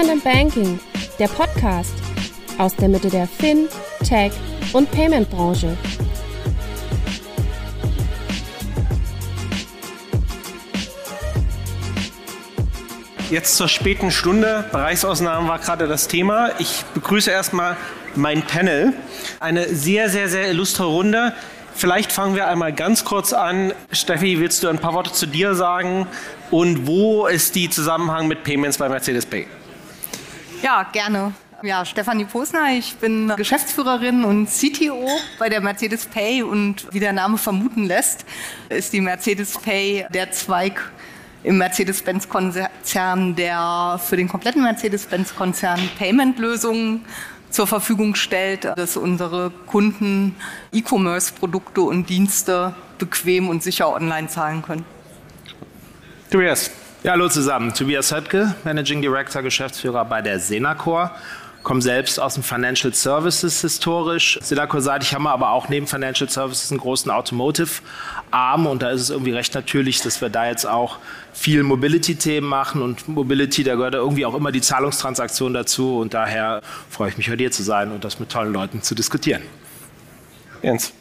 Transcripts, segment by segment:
Payment and Banking, der Podcast aus der Mitte der Fin, Tech und Payment Branche. Jetzt zur späten Stunde. Bereichsausnahmen war gerade das Thema. Ich begrüße erstmal mein Panel. Eine sehr, sehr, sehr illustre Runde. Vielleicht fangen wir einmal ganz kurz an. Steffi, willst du ein paar Worte zu dir sagen? Und wo ist die Zusammenhang mit Payments bei Mercedes Pay? Ja, gerne. Ja, Stefanie Posner, ich bin Geschäftsführerin und CTO bei der Mercedes Pay und wie der Name vermuten lässt, ist die Mercedes Pay der Zweig im Mercedes-Benz-Konzern, der für den kompletten Mercedes-Benz-Konzern Payment-Lösungen zur Verfügung stellt, dass unsere Kunden E-Commerce-Produkte und Dienste bequem und sicher online zahlen können. Tobias. Ja, hallo zusammen. Tobias Höttke, Managing Director, Geschäftsführer bei der Senacor komme selbst aus dem Financial Services historisch. Silaco-seitig haben wir aber auch neben Financial Services einen großen Automotive-Arm und da ist es irgendwie recht natürlich, dass wir da jetzt auch viel Mobility-Themen machen und Mobility, da gehört irgendwie auch immer die Zahlungstransaktion dazu und daher freue ich mich, heute hier zu sein und das mit tollen Leuten zu diskutieren. Jens.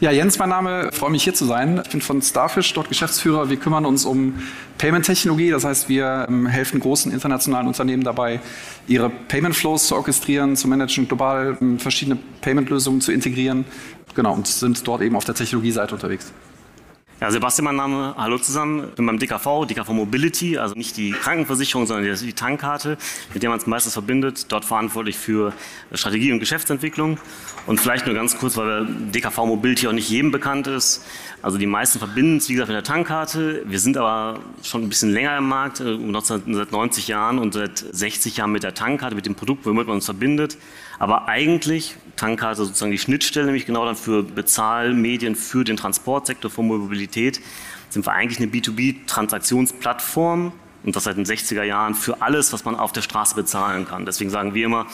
Ja, Jens, mein Name, freue mich hier zu sein. Ich bin von Starfish, dort Geschäftsführer. Wir kümmern uns um Payment-Technologie. Das heißt, wir ähm, helfen großen internationalen Unternehmen dabei, ihre Payment-Flows zu orchestrieren, zu managen, global ähm, verschiedene Payment-Lösungen zu integrieren. Genau, und sind dort eben auf der Technologieseite unterwegs. Ja, Sebastian, mein Name. Hallo zusammen. Ich bin beim DKV, DKV Mobility, also nicht die Krankenversicherung, sondern die Tankkarte, mit der man es meistens verbindet. Dort verantwortlich für Strategie und Geschäftsentwicklung. Und vielleicht nur ganz kurz, weil DKV Mobility auch nicht jedem bekannt ist. Also die meisten verbinden es, wie gesagt, mit der Tankkarte. Wir sind aber schon ein bisschen länger im Markt, äh, seit 90 Jahren und seit 60 Jahren mit der Tankkarte, mit dem Produkt, womit man uns verbindet. Aber eigentlich, Tankkarte sozusagen die Schnittstelle, nämlich genau dann für Bezahlmedien, für den Transportsektor, für Mobilität, sind wir eigentlich eine B2B-Transaktionsplattform und das seit den 60er Jahren für alles, was man auf der Straße bezahlen kann. Deswegen sagen wir immer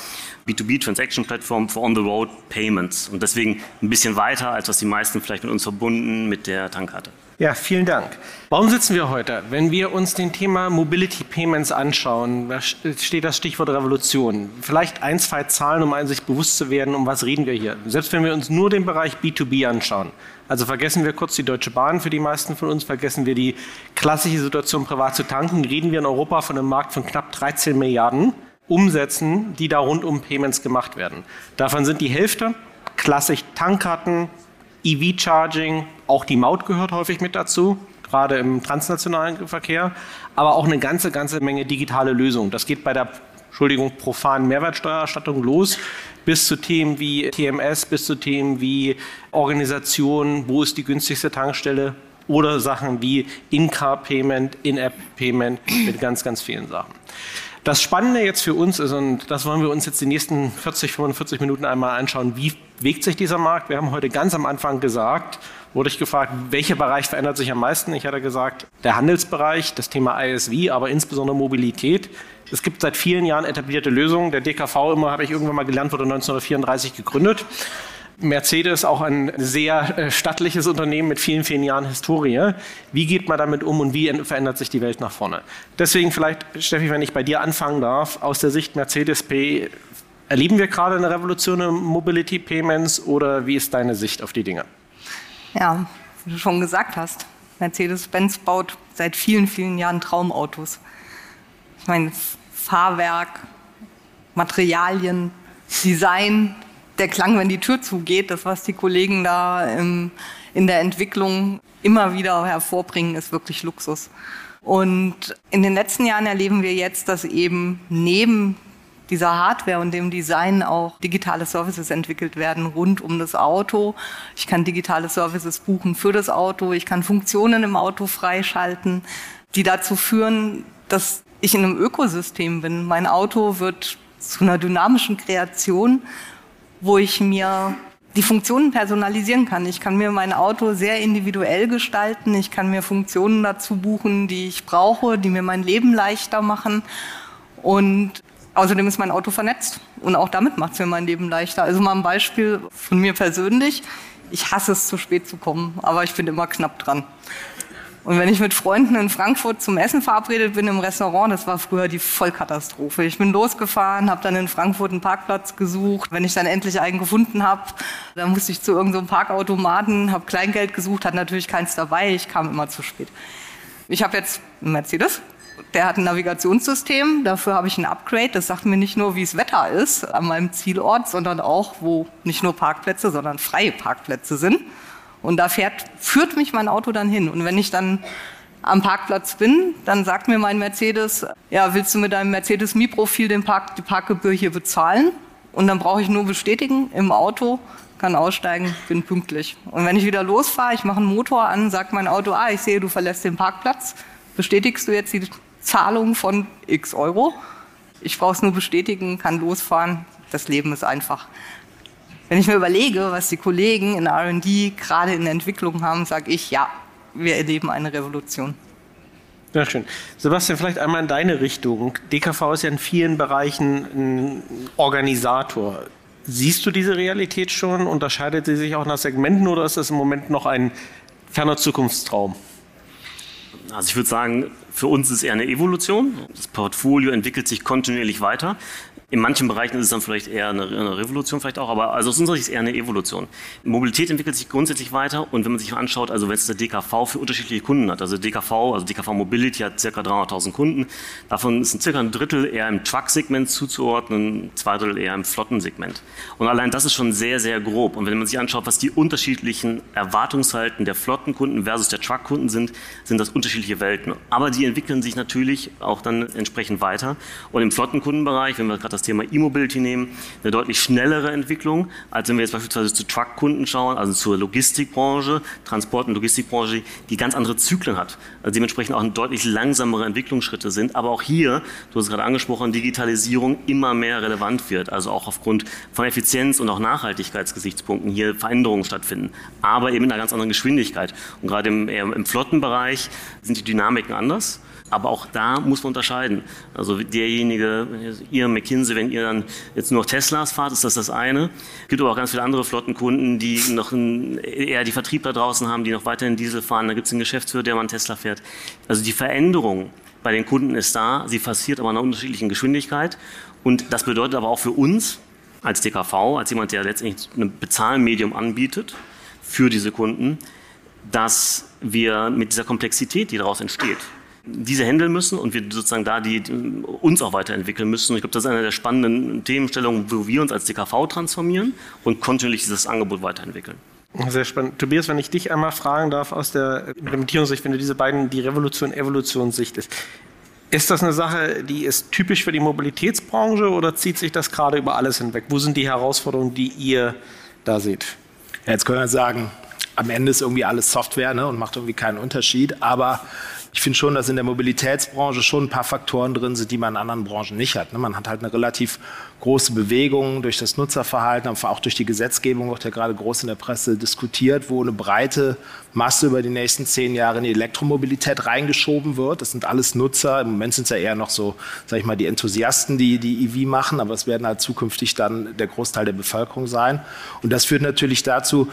B2B Transaction Platform for On-the-Road Payments und deswegen ein bisschen weiter, als was die meisten vielleicht mit uns verbunden mit der Tankkarte. Ja, vielen Dank. Warum sitzen wir heute? Wenn wir uns den Thema Mobility Payments anschauen, da steht das Stichwort Revolution. Vielleicht ein, zwei Zahlen, um sich bewusst zu werden, um was reden wir hier. Selbst wenn wir uns nur den Bereich B2B anschauen. Also vergessen wir kurz die Deutsche Bahn für die meisten von uns, vergessen wir die klassische Situation, privat zu tanken, reden wir in Europa von einem Markt von knapp 13 Milliarden Umsätzen, die da rund um Payments gemacht werden. Davon sind die Hälfte klassisch Tankkarten, EV-Charging, auch die Maut gehört häufig mit dazu, gerade im transnationalen Verkehr, aber auch eine ganze, ganze Menge digitale Lösungen. Das geht bei der Entschuldigung, profanen Mehrwertsteuererstattung los, bis zu Themen wie TMS, bis zu Themen wie Organisation, wo ist die günstigste Tankstelle oder Sachen wie In-Car-Payment, In-App-Payment mit ganz, ganz vielen Sachen. Das Spannende jetzt für uns ist, und das wollen wir uns jetzt die nächsten 40, 45 Minuten einmal anschauen, wie bewegt sich dieser Markt? Wir haben heute ganz am Anfang gesagt, wurde ich gefragt, welcher Bereich verändert sich am meisten? Ich hatte gesagt, der Handelsbereich, das Thema ISV, aber insbesondere Mobilität. Es gibt seit vielen Jahren etablierte Lösungen. Der DKV immer, habe ich irgendwann mal gelernt, wurde 1934 gegründet. Mercedes auch ein sehr äh, stattliches Unternehmen mit vielen, vielen Jahren Historie. Wie geht man damit um und wie verändert sich die Welt nach vorne? Deswegen vielleicht, Steffi, wenn ich bei dir anfangen darf, aus der Sicht Mercedes-P, erleben wir gerade eine Revolution im Mobility Payments oder wie ist deine Sicht auf die Dinge? Ja, wie du schon gesagt hast, Mercedes-Benz baut seit vielen, vielen Jahren Traumautos. Ich meine, Fahrwerk, Materialien, Design, der Klang, wenn die Tür zugeht, das, was die Kollegen da im, in der Entwicklung immer wieder hervorbringen, ist wirklich Luxus. Und in den letzten Jahren erleben wir jetzt, dass eben neben dieser Hardware und dem Design auch digitale Services entwickelt werden rund um das Auto. Ich kann digitale Services buchen für das Auto. Ich kann Funktionen im Auto freischalten, die dazu führen, dass ich in einem Ökosystem bin. Mein Auto wird zu einer dynamischen Kreation wo ich mir die Funktionen personalisieren kann. Ich kann mir mein Auto sehr individuell gestalten. Ich kann mir Funktionen dazu buchen, die ich brauche, die mir mein Leben leichter machen. Und außerdem ist mein Auto vernetzt. Und auch damit macht es mir mein Leben leichter. Also mal ein Beispiel von mir persönlich. Ich hasse es, zu spät zu kommen, aber ich bin immer knapp dran. Und wenn ich mit Freunden in Frankfurt zum Essen verabredet bin im Restaurant, das war früher die Vollkatastrophe. Ich bin losgefahren, habe dann in Frankfurt einen Parkplatz gesucht. Wenn ich dann endlich einen gefunden habe, dann musste ich zu irgendeinem so Parkautomaten, habe Kleingeld gesucht, hat natürlich keins dabei. Ich kam immer zu spät. Ich habe jetzt einen Mercedes. Der hat ein Navigationssystem, dafür habe ich ein Upgrade. Das sagt mir nicht nur, wie es Wetter ist an meinem Zielort, sondern auch, wo nicht nur Parkplätze, sondern freie Parkplätze sind. Und da fährt, führt mich mein Auto dann hin. Und wenn ich dann am Parkplatz bin, dann sagt mir mein Mercedes, ja, willst du mit deinem Mercedes Mi-Profil Park, die Parkgebühr hier bezahlen? Und dann brauche ich nur bestätigen im Auto, kann aussteigen, bin pünktlich. Und wenn ich wieder losfahre, ich mache einen Motor an, sagt mein Auto, ah, ich sehe, du verlässt den Parkplatz, bestätigst du jetzt die Zahlung von x Euro? Ich brauche es nur bestätigen, kann losfahren, das Leben ist einfach. Wenn ich mir überlege, was die Kollegen in RD gerade in der Entwicklung haben, sage ich, ja, wir erleben eine Revolution. Sehr schön. Sebastian, vielleicht einmal in deine Richtung. DKV ist ja in vielen Bereichen ein Organisator. Siehst du diese Realität schon? Unterscheidet sie sich auch nach Segmenten oder ist das im Moment noch ein ferner Zukunftstraum? Also ich würde sagen, für uns ist es eher eine Evolution. Das Portfolio entwickelt sich kontinuierlich weiter. In manchen Bereichen ist es dann vielleicht eher eine, eine, Revolution, vielleicht auch, aber also aus unserer Sicht ist es eher eine Evolution. Mobilität entwickelt sich grundsätzlich weiter und wenn man sich anschaut, also wenn es der DKV für unterschiedliche Kunden hat, also DKV, also DKV Mobility hat ca. 300.000 Kunden, davon ist circa ein Drittel eher im Truck-Segment zuzuordnen, zwei Drittel eher im Flottensegment. Und allein das ist schon sehr, sehr grob. Und wenn man sich anschaut, was die unterschiedlichen Erwartungshalten der Flottenkunden versus der Truck-Kunden sind, sind das unterschiedliche Welten. Aber die entwickeln sich natürlich auch dann entsprechend weiter. Und im Flottenkundenbereich, wenn wir gerade das Thema E-Mobility nehmen, eine deutlich schnellere Entwicklung, als wenn wir jetzt beispielsweise zu Truck-Kunden schauen, also zur Logistikbranche, Transport- und Logistikbranche, die ganz andere Zyklen hat. Also dementsprechend auch deutlich langsamere Entwicklungsschritte sind. Aber auch hier, du hast es gerade angesprochen, Digitalisierung immer mehr relevant wird. Also auch aufgrund von Effizienz und auch Nachhaltigkeitsgesichtspunkten hier Veränderungen stattfinden. Aber eben in einer ganz anderen Geschwindigkeit. Und gerade im, im Flottenbereich sind die Dynamiken anders. Aber auch da muss man unterscheiden. Also derjenige, ihr McKinsey, wenn ihr dann jetzt nur Teslas fahrt, ist das das eine. Es gibt aber auch ganz viele andere Flottenkunden, die noch ein, eher die Vertriebler draußen haben, die noch weiterhin Diesel fahren. Da gibt es einen Geschäftsführer, der mal einen Tesla fährt. Also die Veränderung bei den Kunden ist da. Sie passiert aber in einer unterschiedlichen Geschwindigkeit. Und das bedeutet aber auch für uns als DKV, als jemand, der letztendlich ein Bezahlmedium anbietet für diese Kunden, dass wir mit dieser Komplexität, die daraus entsteht, diese handeln müssen und wir sozusagen da die, uns auch weiterentwickeln müssen. Ich glaube, das ist eine der spannenden Themenstellungen, wo wir uns als DKV transformieren und kontinuierlich dieses Angebot weiterentwickeln. Sehr spannend. Tobias, wenn ich dich einmal fragen darf aus der Implementierungssicht, wenn du diese beiden, die Revolution, Evolutionssicht ist, ist das eine Sache, die ist typisch für die Mobilitätsbranche oder zieht sich das gerade über alles hinweg? Wo sind die Herausforderungen, die ihr da seht? Ja, jetzt können wir sagen, am Ende ist irgendwie alles Software ne, und macht irgendwie keinen Unterschied. Aber ich finde schon, dass in der Mobilitätsbranche schon ein paar Faktoren drin sind, die man in anderen Branchen nicht hat. Ne? Man hat halt eine relativ große Bewegung durch das Nutzerverhalten, aber auch durch die Gesetzgebung wird ja gerade groß in der Presse diskutiert, wo eine breite Masse über die nächsten zehn Jahre in die Elektromobilität reingeschoben wird. Das sind alles Nutzer. Im Moment sind es ja eher noch so, sag ich mal, die Enthusiasten, die die EV machen, aber es werden halt zukünftig dann der Großteil der Bevölkerung sein. Und das führt natürlich dazu,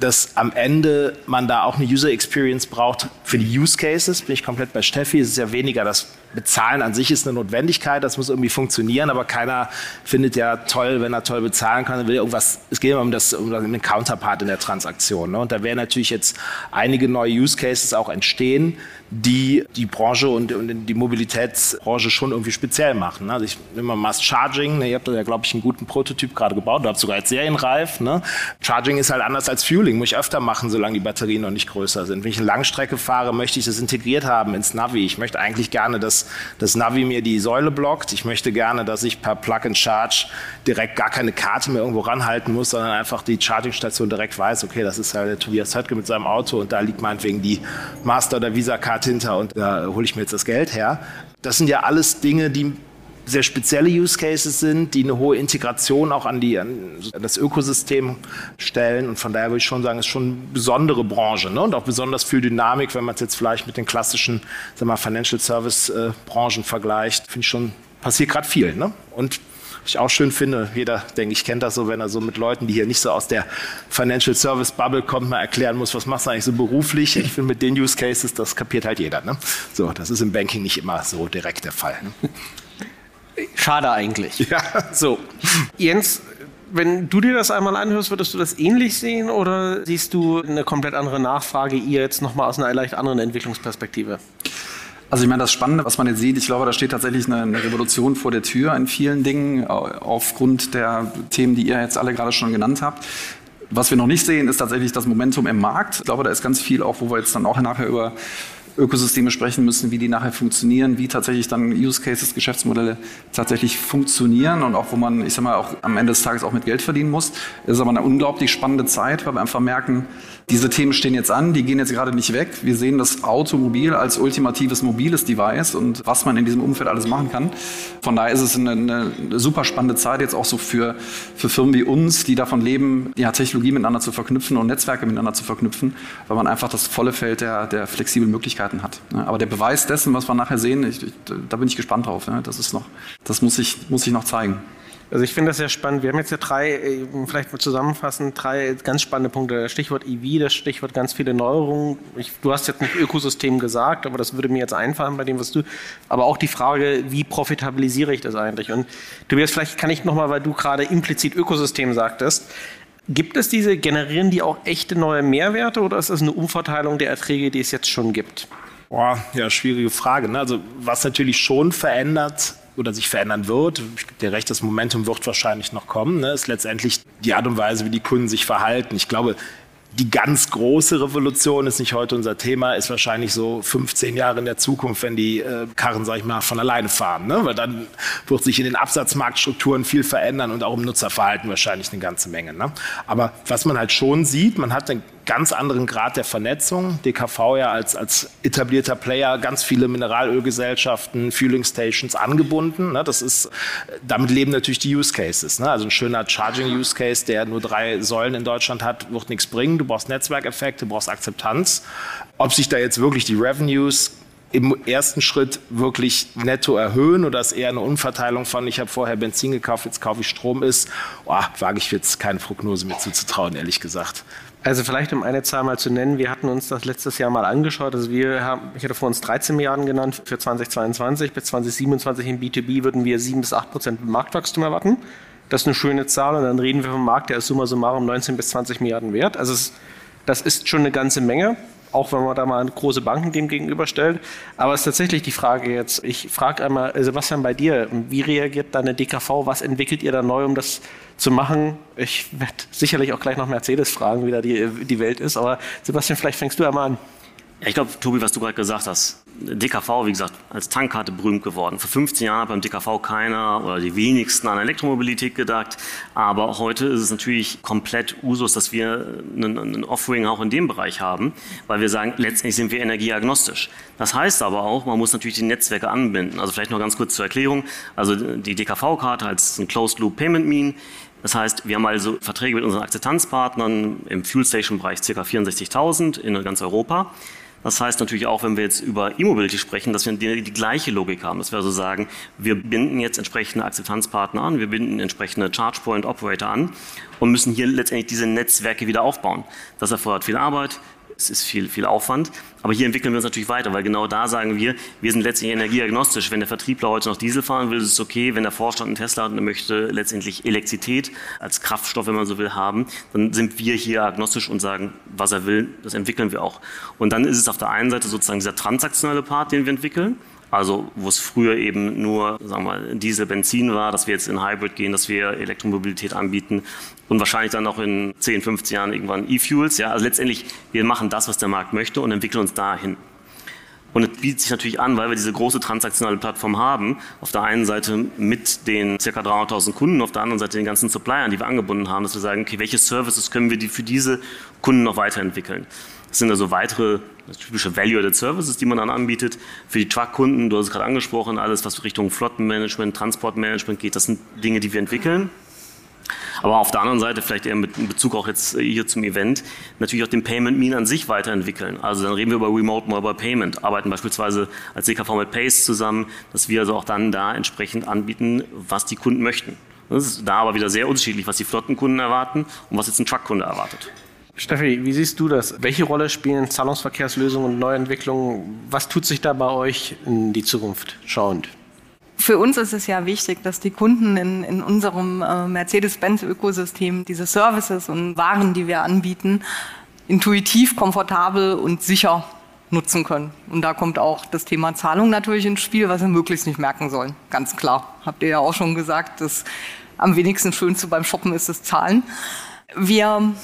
dass am Ende man da auch eine User Experience braucht für die Use Cases. Bin ich komplett bei Steffi. Es ist ja weniger das Bezahlen an sich ist eine Notwendigkeit, das muss irgendwie funktionieren, aber keiner findet ja toll, wenn er toll bezahlen kann, will irgendwas, es geht immer um, das, um den Counterpart in der Transaktion. Ne? Und da werden natürlich jetzt einige neue Use Cases auch entstehen, die die Branche und, und die Mobilitätsbranche schon irgendwie speziell machen. Ne? Also ich nehme mal Mass Charging, ne? ihr habt da ja, glaube ich, einen guten Prototyp gerade gebaut, du habt sogar jetzt serienreif. Ne? Charging ist halt anders als Fueling, muss ich öfter machen, solange die Batterien noch nicht größer sind. Wenn ich eine Langstrecke fahre, möchte ich das integriert haben ins Navi. Ich möchte eigentlich gerne, dass das Navi mir die Säule blockt. Ich möchte gerne, dass ich per Plug and Charge direkt gar keine Karte mehr irgendwo ranhalten muss, sondern einfach die Chargingstation direkt weiß, okay, das ist ja der Tobias Höttke mit seinem Auto und da liegt meinetwegen die Master- oder Visa-Card hinter und da hole ich mir jetzt das Geld her. Das sind ja alles Dinge, die sehr spezielle Use Cases sind, die eine hohe Integration auch an, die, an das Ökosystem stellen. Und von daher würde ich schon sagen, es ist schon eine besondere Branche ne? und auch besonders viel Dynamik, wenn man es jetzt vielleicht mit den klassischen sagen wir, Financial Service äh, Branchen vergleicht. Finde ich schon, passiert gerade viel. Ne? Und ich auch schön finde, jeder, denke ich, kennt das so, wenn er so mit Leuten, die hier nicht so aus der Financial Service Bubble kommt, mal erklären muss, was machst du eigentlich so beruflich. Ich finde, mit den Use Cases, das kapiert halt jeder. Ne? So, das ist im Banking nicht immer so direkt der Fall. Ne? Schade eigentlich. Ja. So, Jens, wenn du dir das einmal anhörst, würdest du das ähnlich sehen oder siehst du eine komplett andere Nachfrage, ihr jetzt nochmal aus einer leicht anderen Entwicklungsperspektive? Also ich meine, das Spannende, was man jetzt sieht, ich glaube, da steht tatsächlich eine, eine, Revolution vor der Tür in vielen Dingen, aufgrund der Themen, die ihr jetzt alle gerade schon genannt habt. Was wir noch nicht sehen, ist tatsächlich das Momentum im Markt. Ich glaube, da ist ganz viel auch, wo wir jetzt dann auch nachher über Ökosysteme sprechen müssen, wie die nachher funktionieren, wie tatsächlich dann Use Cases, Geschäftsmodelle tatsächlich funktionieren und auch wo man, ich sag mal, auch am Ende des Tages auch mit Geld verdienen muss. Das ist aber eine unglaublich spannende Zeit, weil wir einfach merken, diese Themen stehen jetzt an, die gehen jetzt gerade nicht weg. Wir sehen das Automobil als ultimatives mobiles Device und was man in diesem Umfeld alles machen kann. Von daher ist es eine, eine super spannende Zeit jetzt auch so für, für Firmen wie uns, die davon leben, ja, Technologie miteinander zu verknüpfen und Netzwerke miteinander zu verknüpfen, weil man einfach das volle Feld der, der flexiblen Möglichkeiten hat. Aber der Beweis dessen, was wir nachher sehen, ich, ich, da bin ich gespannt drauf. Das ist noch, das muss ich, muss ich noch zeigen. Also ich finde das sehr spannend. Wir haben jetzt ja drei, äh, vielleicht mal zusammenfassen, drei ganz spannende Punkte. Stichwort EV, das Stichwort ganz viele Neuerungen. Ich, du hast jetzt nicht Ökosystem gesagt, aber das würde mir jetzt einfallen bei dem, was du. Aber auch die Frage, wie profitabilisiere ich das eigentlich? Und wirst vielleicht kann ich nochmal, weil du gerade implizit Ökosystem sagtest, Gibt es diese, generieren die auch echte neue Mehrwerte oder ist das eine Umverteilung der Erträge, die es jetzt schon gibt? Boah, ja, schwierige Frage. Ne? Also was natürlich schon verändert, oder sich verändern wird, ich gebe dir recht, das Momentum wird wahrscheinlich noch kommen, ne, ist letztendlich die Art und Weise, wie die Kunden sich verhalten. Ich glaube, die ganz große Revolution ist nicht heute unser Thema, ist wahrscheinlich so 15 Jahre in der Zukunft, wenn die äh, Karren, sag ich mal, von alleine fahren. Ne? Weil dann wird sich in den Absatzmarktstrukturen viel verändern und auch im Nutzerverhalten wahrscheinlich eine ganze Menge. Ne? Aber was man halt schon sieht, man hat eine ganz anderen Grad der Vernetzung. DKV ja als, als etablierter Player ganz viele Mineralölgesellschaften, Fueling Stations angebunden. Ne? Das ist, damit leben natürlich die Use Cases. Ne? Also ein schöner Charging Use Case, der nur drei Säulen in Deutschland hat, wird nichts bringen. Du brauchst Netzwerkeffekte, du brauchst Akzeptanz. Ob sich da jetzt wirklich die Revenues im ersten Schritt wirklich netto erhöhen oder ist eher eine Umverteilung von, ich habe vorher Benzin gekauft, jetzt kaufe ich Strom ist, oh, wage ich jetzt keine Prognose mehr zuzutrauen, ehrlich gesagt. Also vielleicht um eine Zahl mal zu nennen, wir hatten uns das letztes Jahr mal angeschaut. Also wir haben, ich hatte vor uns 13 Milliarden genannt für 2022. Bis 2027 im B2B würden wir 7 bis 8 Prozent Marktwachstum erwarten. Das ist eine schöne Zahl und dann reden wir vom Markt, der ist summa summarum 19 bis 20 Milliarden wert. Also es, das ist schon eine ganze Menge auch wenn man da mal große Banken dem gegenüberstellt. Aber es ist tatsächlich die Frage jetzt, ich frage einmal, äh, Sebastian, bei dir, wie reagiert deine DKV, was entwickelt ihr da neu, um das zu machen? Ich werde sicherlich auch gleich noch Mercedes fragen, wie da die, die Welt ist, aber Sebastian, vielleicht fängst du einmal an. Ja, ich glaube, Tobi, was du gerade gesagt hast, DKV, wie gesagt, als Tankkarte berühmt geworden. Vor 15 Jahren hat beim DKV keiner oder die wenigsten an Elektromobilität gedacht. Aber heute ist es natürlich komplett Usus, dass wir ein Offering auch in dem Bereich haben, weil wir sagen, letztendlich sind wir energieagnostisch. Das heißt aber auch, man muss natürlich die Netzwerke anbinden. Also vielleicht noch ganz kurz zur Erklärung. Also die DKV-Karte als ein Closed Loop Payment Mean. Das heißt, wir haben also Verträge mit unseren Akzeptanzpartnern im Fuel Station Bereich ca. 64.000 in ganz Europa. Das heißt natürlich auch, wenn wir jetzt über E-Mobility sprechen, dass wir die, die, gleiche Logik haben. Dass wir also sagen, wir binden jetzt entsprechende Akzeptanzpartner an, wir binden entsprechende Charge Point Operator an und müssen hier letztendlich diese Netzwerke wieder aufbauen. Das erfordert viel Arbeit, es ist viel, viel Aufwand. Aber hier entwickeln wir uns natürlich weiter, weil genau da sagen wir, wir sind letztendlich energieagnostisch. Wenn der Vertriebler heute noch Diesel fahren will, ist es okay. Wenn der Vorstand einen Tesla hat und möchte letztendlich Elektrizität als Kraftstoff, wenn man so will, haben, dann sind wir hier agnostisch und sagen, was er will, das entwickeln wir auch. Und dann ist es auf der einen Seite sozusagen dieser transaktionale Part, den wir entwickeln. Also wo es früher eben nur sagen wir, Diesel, Benzin war, dass wir jetzt in Hybrid gehen, dass wir Elektromobilität anbieten und wahrscheinlich dann auch in 10, 15 Jahren irgendwann E-Fuels. Ja, also letztendlich, wir machen das, was der Markt möchte und entwickeln uns dahin. Und es bietet sich natürlich an, weil wir diese große transaktionale Plattform haben. Auf der einen Seite mit den ca. 300.000 Kunden, auf der anderen Seite den ganzen Suppliern, die wir angebunden haben, dass wir sagen, okay, welche Services können wir die für diese Kunden noch weiterentwickeln? Das sind also weitere typische Value-Added Services, die man dann anbietet. Für die Truck-Kunden, du hast es gerade angesprochen, alles, was Richtung Flottenmanagement, Transportmanagement geht, das sind Dinge, die wir entwickeln. Aber auf der anderen Seite, vielleicht eher mit Bezug auch jetzt hier zum Event, natürlich auch den Payment Mean an sich weiterentwickeln. Also dann reden wir über Remote Mobile Payment, arbeiten beispielsweise als DKV mit Pace zusammen, dass wir also auch dann da entsprechend anbieten, was die Kunden möchten. Das ist da aber wieder sehr unterschiedlich, was die Flottenkunden erwarten und was jetzt ein Truckkunde erwartet. Steffi, wie siehst du das? Welche Rolle spielen Zahlungsverkehrslösungen und Neuentwicklungen? Was tut sich da bei euch in die Zukunft schauend? Für uns ist es ja wichtig, dass die Kunden in, in unserem äh, Mercedes-Benz-Ökosystem diese Services und Waren, die wir anbieten, intuitiv, komfortabel und sicher nutzen können. Und da kommt auch das Thema Zahlung natürlich ins Spiel, was sie möglichst nicht merken sollen. Ganz klar. Habt ihr ja auch schon gesagt, dass am wenigsten Schönste beim Shoppen ist das Zahlen. Wir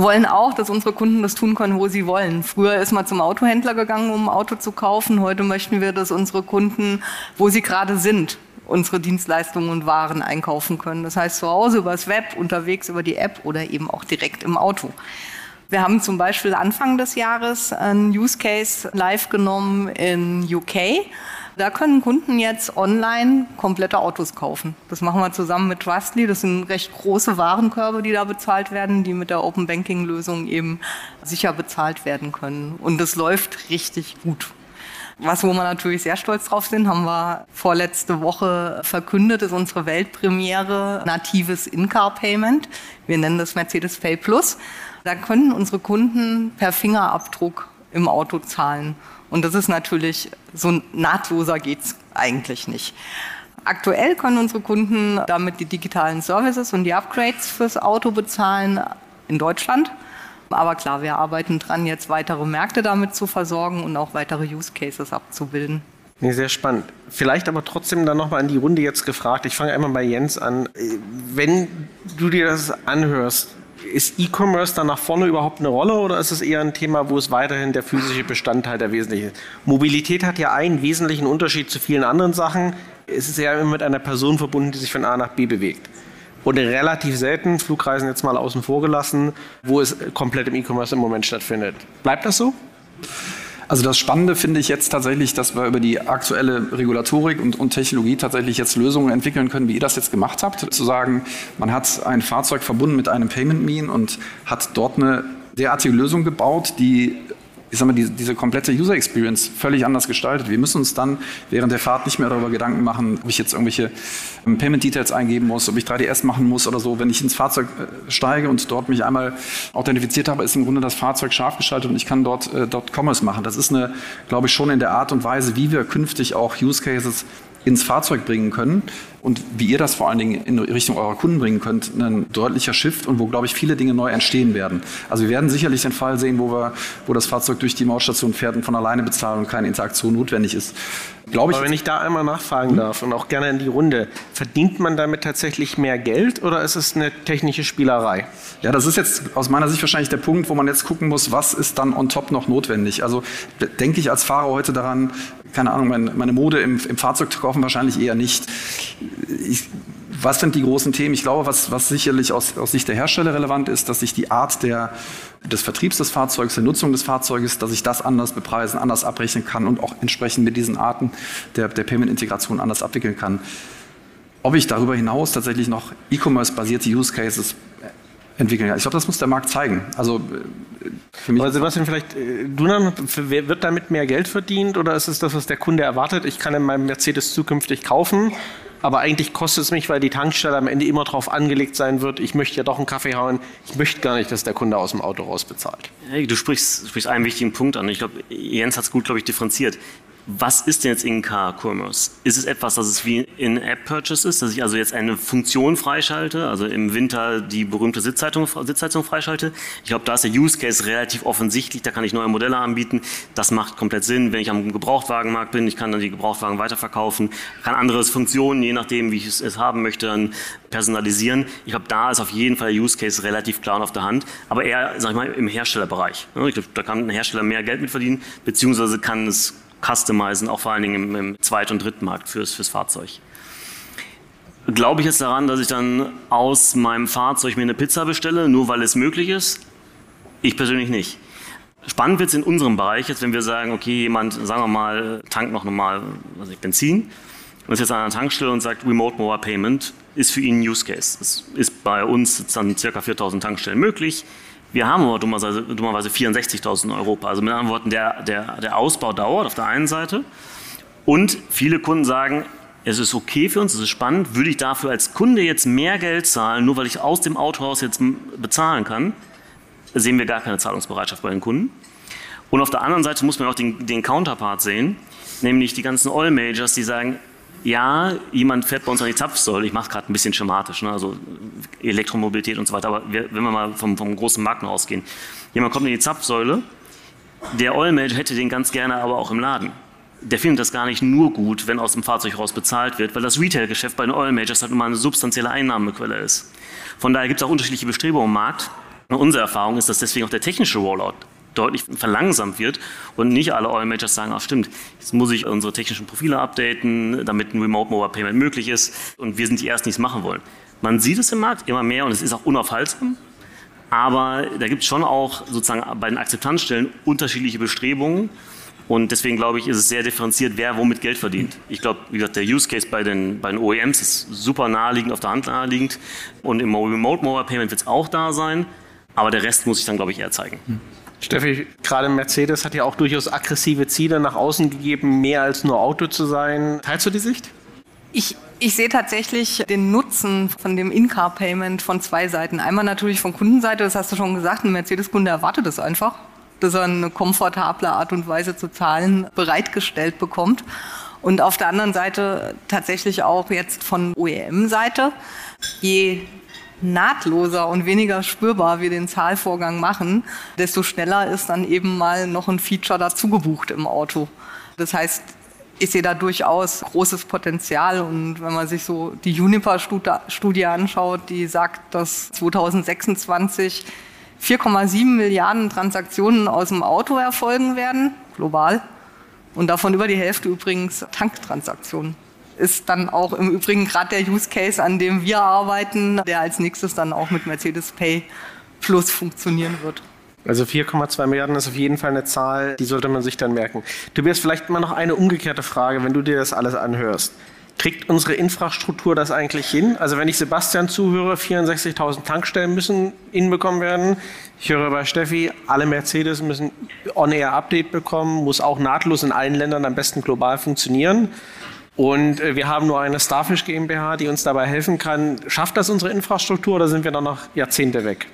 wollen auch, dass unsere Kunden das tun können, wo sie wollen. Früher ist man zum Autohändler gegangen, um ein Auto zu kaufen. Heute möchten wir, dass unsere Kunden, wo sie gerade sind, unsere Dienstleistungen und Waren einkaufen können. Das heißt zu Hause über das Web, unterwegs über die App oder eben auch direkt im Auto. Wir haben zum Beispiel Anfang des Jahres einen Use Case live genommen in UK. Da können Kunden jetzt online komplette Autos kaufen. Das machen wir zusammen mit Trustly. Das sind recht große Warenkörbe, die da bezahlt werden, die mit der Open Banking Lösung eben sicher bezahlt werden können. Und das läuft richtig gut. Was, wo wir natürlich sehr stolz drauf sind, haben wir vorletzte Woche verkündet, ist unsere Weltpremiere natives In-Car-Payment. Wir nennen das Mercedes Pay Plus. Da können unsere Kunden per Fingerabdruck im Auto zahlen. Und das ist natürlich, so nahtloser geht's eigentlich nicht. Aktuell können unsere Kunden damit die digitalen Services und die Upgrades fürs Auto bezahlen in Deutschland. Aber klar, wir arbeiten dran, jetzt weitere Märkte damit zu versorgen und auch weitere Use Cases abzubilden. Nee, sehr spannend. Vielleicht aber trotzdem dann nochmal in die Runde jetzt gefragt. Ich fange einmal bei Jens an. Wenn du dir das anhörst, ist E-Commerce dann nach vorne überhaupt eine Rolle oder ist es eher ein Thema, wo es weiterhin der physische Bestandteil der wesentliche ist? Mobilität hat ja einen wesentlichen Unterschied zu vielen anderen Sachen. Es ist ja immer mit einer Person verbunden, die sich von A nach B bewegt. Und relativ selten, Flugreisen jetzt mal außen vor gelassen, wo es komplett im E-Commerce im Moment stattfindet. Bleibt das so? Also das Spannende finde ich jetzt tatsächlich, dass wir über die aktuelle Regulatorik und, und, Technologie tatsächlich jetzt Lösungen entwickeln können, wie ihr das jetzt gemacht habt. Zu sagen, man hat ein Fahrzeug verbunden mit einem Payment Mean und hat dort eine derartige Lösung gebaut, die ich sag mal, die, diese komplette User Experience völlig anders gestaltet. Wir müssen uns dann während der Fahrt nicht mehr darüber Gedanken machen, ob ich jetzt irgendwelche ähm, Payment Details eingeben muss, ob ich 3DS machen muss oder so. Wenn ich ins Fahrzeug äh, steige und dort mich einmal authentifiziert habe, ist im Grunde das Fahrzeug scharf geschaltet und ich kann dort, äh, dort Commerce machen. Das ist eine, glaube ich, schon in der Art und Weise, wie wir künftig auch Use Cases ins Fahrzeug bringen können und wie ihr das vor allen Dingen in Richtung eurer Kunden bringen könnt, ein deutlicher Shift und wo, glaube ich, viele Dinge neu entstehen werden. Also wir werden sicherlich den Fall sehen, wo, wir, wo das Fahrzeug durch die Mausstation fährt und von alleine bezahlt und keine Interaktion notwendig ist. Glaube ich. Aber wenn ich da einmal nachfragen darf und auch gerne in die Runde, verdient man damit tatsächlich mehr Geld oder ist es eine technische Spielerei? Ja, das ist jetzt aus meiner Sicht wahrscheinlich der Punkt, wo man jetzt gucken muss, was ist dann on top noch notwendig. Also denke ich als Fahrer heute daran, keine Ahnung, meine, meine Mode im, im Fahrzeug zu kaufen, wahrscheinlich eher nicht. Ich, was sind die großen Themen? Ich glaube, was, was sicherlich aus, aus Sicht der Hersteller relevant ist, dass sich die Art der, des Vertriebs des Fahrzeugs, der Nutzung des Fahrzeuges, dass ich das anders bepreisen, anders abrechnen kann und auch entsprechend mit diesen Arten der, der Payment-Integration anders abwickeln kann. Ob ich darüber hinaus tatsächlich noch E-Commerce-basierte Use Cases entwickeln kann. Ich glaube, das muss der Markt zeigen. Also äh, für mich. Aber Sebastian, vielleicht äh, du dann, wird damit mehr Geld verdient oder ist es das, was der Kunde erwartet? Ich kann in meinem Mercedes zukünftig kaufen aber eigentlich kostet es mich, weil die Tankstelle am Ende immer darauf angelegt sein wird, ich möchte ja doch einen Kaffee hauen, ich möchte gar nicht, dass der Kunde aus dem Auto raus bezahlt. Hey, du sprichst, sprichst einen wichtigen Punkt an. Ich glaube, Jens hat es gut, glaube ich, differenziert was ist denn jetzt In-Car-Commerce? Ist es etwas, das es wie In-App-Purchase ist, dass ich also jetzt eine Funktion freischalte, also im Winter die berühmte Sitzheizung, Sitzheizung freischalte? Ich glaube, da ist der Use Case relativ offensichtlich, da kann ich neue Modelle anbieten. Das macht komplett Sinn, wenn ich am Gebrauchtwagenmarkt bin, ich kann dann die Gebrauchtwagen weiterverkaufen, kann andere Funktionen, je nachdem, wie ich es haben möchte, dann personalisieren. Ich glaube, da ist auf jeden Fall der Use Case relativ klar und auf der Hand, aber eher, sag ich mal, im Herstellerbereich. Ich glaube, da kann ein Hersteller mehr Geld mit verdienen, beziehungsweise kann es customizen, auch vor allen Dingen im, im Zweit- und Drittmarkt fürs, fürs Fahrzeug. Glaube ich jetzt daran, dass ich dann aus meinem Fahrzeug mir eine Pizza bestelle, nur weil es möglich ist? Ich persönlich nicht. Spannend wird es in unserem Bereich, jetzt wenn wir sagen, okay, jemand, sagen wir mal, tankt noch normal also Benzin und ist jetzt an einer Tankstelle und sagt, Remote Mobile Payment ist für ihn ein Use Case. Das ist bei uns dann ca. 4000 Tankstellen möglich. Wir haben aber dummerweise, dummerweise 64.000 in Europa. Also mit anderen Worten, der, der, der Ausbau dauert auf der einen Seite. Und viele Kunden sagen, es ist okay für uns, es ist spannend, würde ich dafür als Kunde jetzt mehr Geld zahlen, nur weil ich aus dem Autohaus jetzt bezahlen kann, sehen wir gar keine Zahlungsbereitschaft bei den Kunden. Und auf der anderen Seite muss man auch den, den Counterpart sehen, nämlich die ganzen Oil Majors, die sagen, ja, jemand fährt bei uns an die Zapfsäule, ich mache es gerade ein bisschen schematisch, ne, also Elektromobilität und so weiter, aber wir, wenn wir mal vom, vom großen Markt noch ausgehen, jemand kommt in die Zapfsäule, der Oil Major hätte den ganz gerne aber auch im Laden der findet das gar nicht nur gut, wenn aus dem Fahrzeug raus bezahlt wird, weil das Retail-Geschäft bei den Oil Majors halt immer eine substanzielle Einnahmequelle ist. Von daher gibt es auch unterschiedliche Bestrebungen im Markt. Und unsere Erfahrung ist, dass deswegen auch der technische Rollout deutlich verlangsamt wird und nicht alle Oil Majors sagen, ach stimmt, jetzt muss ich unsere technischen Profile updaten, damit ein Remote Mobile Payment möglich ist und wir sind die Ersten, die es machen wollen. Man sieht es im Markt immer mehr und es ist auch unaufhaltsam, aber da gibt es schon auch sozusagen bei den Akzeptanzstellen unterschiedliche Bestrebungen und deswegen glaube ich, ist es sehr differenziert, wer womit Geld verdient. Ich glaube, wie gesagt, der Use Case bei den, bei den OEMs ist super naheliegend, auf der Hand naheliegend. Und im Remote Mobile Payment wird es auch da sein. Aber der Rest muss ich dann, glaube ich, eher zeigen. Steffi, gerade Mercedes hat ja auch durchaus aggressive Ziele nach außen gegeben, mehr als nur Auto zu sein. Teilst du die Sicht? Ich, ich sehe tatsächlich den Nutzen von dem In-Car-Payment von zwei Seiten. Einmal natürlich von Kundenseite, das hast du schon gesagt, ein Mercedes-Kunde erwartet es einfach dass er eine komfortable Art und Weise zu zahlen bereitgestellt bekommt. Und auf der anderen Seite tatsächlich auch jetzt von OEM-Seite. Je nahtloser und weniger spürbar wir den Zahlvorgang machen, desto schneller ist dann eben mal noch ein Feature dazu gebucht im Auto. Das heißt, ich sehe da durchaus großes Potenzial. Und wenn man sich so die Juniper-Studie anschaut, die sagt, dass 2026 4,7 Milliarden Transaktionen aus dem Auto erfolgen werden, global. Und davon über die Hälfte übrigens Tanktransaktionen. Ist dann auch im Übrigen gerade der Use Case, an dem wir arbeiten, der als nächstes dann auch mit Mercedes Pay Plus funktionieren wird. Also 4,2 Milliarden ist auf jeden Fall eine Zahl, die sollte man sich dann merken. Tobias, vielleicht mal noch eine umgekehrte Frage, wenn du dir das alles anhörst. Kriegt unsere Infrastruktur das eigentlich hin? Also wenn ich Sebastian zuhöre, 64.000 Tankstellen müssen hinbekommen werden. Ich höre bei Steffi, alle Mercedes müssen On-Air-Update bekommen, muss auch nahtlos in allen Ländern am besten global funktionieren. Und äh, wir haben nur eine Starfish GmbH, die uns dabei helfen kann. Schafft das unsere Infrastruktur oder sind wir dann noch Jahrzehnte weg?